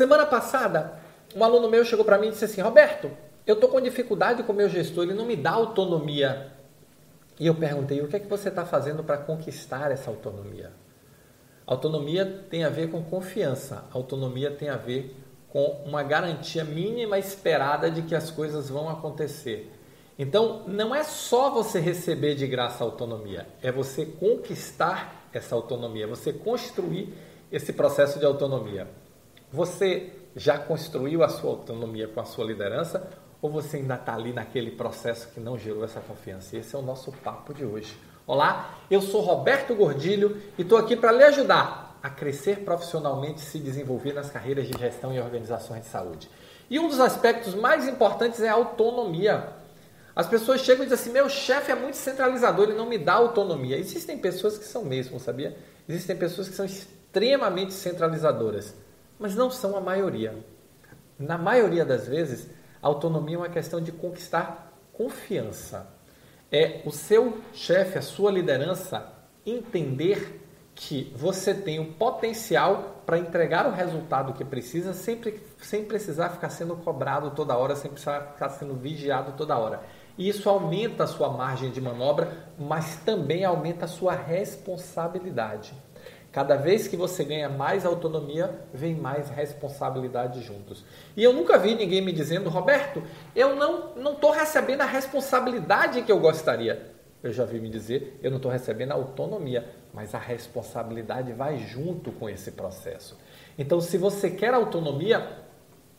Semana passada, um aluno meu chegou para mim e disse assim: Roberto, eu estou com dificuldade com o meu gestor, ele não me dá autonomia. E eu perguntei: o que é que você está fazendo para conquistar essa autonomia? Autonomia tem a ver com confiança, autonomia tem a ver com uma garantia mínima esperada de que as coisas vão acontecer. Então, não é só você receber de graça autonomia, é você conquistar essa autonomia, você construir esse processo de autonomia. Você já construiu a sua autonomia com a sua liderança ou você ainda está ali naquele processo que não gerou essa confiança? Esse é o nosso papo de hoje. Olá, eu sou Roberto Gordilho e estou aqui para lhe ajudar a crescer profissionalmente e se desenvolver nas carreiras de gestão e organizações de saúde. E um dos aspectos mais importantes é a autonomia. As pessoas chegam e dizem assim: meu chefe é muito centralizador, ele não me dá autonomia. Existem pessoas que são mesmo, sabia? Existem pessoas que são extremamente centralizadoras mas não são a maioria. Na maioria das vezes, a autonomia é uma questão de conquistar confiança. É o seu chefe, a sua liderança, entender que você tem o potencial para entregar o resultado que precisa, sempre, sem precisar ficar sendo cobrado toda hora, sem precisar ficar sendo vigiado toda hora. E isso aumenta a sua margem de manobra, mas também aumenta a sua responsabilidade. Cada vez que você ganha mais autonomia, vem mais responsabilidade juntos. E eu nunca vi ninguém me dizendo, Roberto, eu não não estou recebendo a responsabilidade que eu gostaria. Eu já vi me dizer, eu não estou recebendo a autonomia, mas a responsabilidade vai junto com esse processo. Então, se você quer autonomia,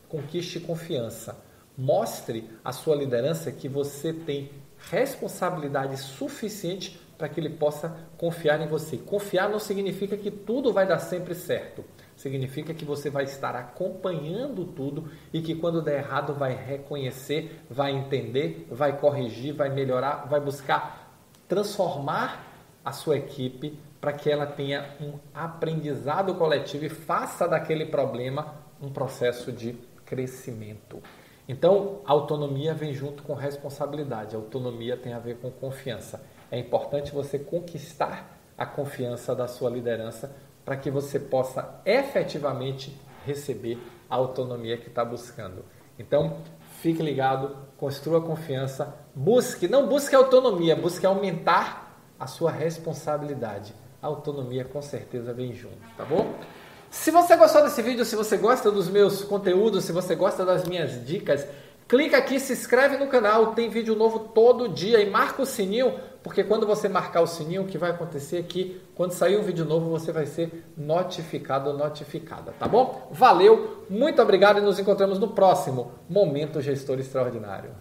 conquiste confiança. Mostre à sua liderança que você tem responsabilidade suficiente para que ele possa confiar em você. Confiar não significa que tudo vai dar sempre certo. Significa que você vai estar acompanhando tudo e que quando der errado vai reconhecer, vai entender, vai corrigir, vai melhorar, vai buscar transformar a sua equipe para que ela tenha um aprendizado coletivo e faça daquele problema um processo de crescimento. Então, autonomia vem junto com responsabilidade. autonomia tem a ver com confiança é importante você conquistar a confiança da sua liderança para que você possa efetivamente receber a autonomia que está buscando. Então, fique ligado, construa confiança, busque, não busque autonomia, busque aumentar a sua responsabilidade. A autonomia com certeza vem junto, tá bom? Se você gostou desse vídeo, se você gosta dos meus conteúdos, se você gosta das minhas dicas, clica aqui, se inscreve no canal, tem vídeo novo todo dia e marca o sininho porque quando você marcar o sininho, o que vai acontecer é que quando sair um vídeo novo, você vai ser notificado ou notificada, tá bom? Valeu, muito obrigado e nos encontramos no próximo Momento Gestor Extraordinário.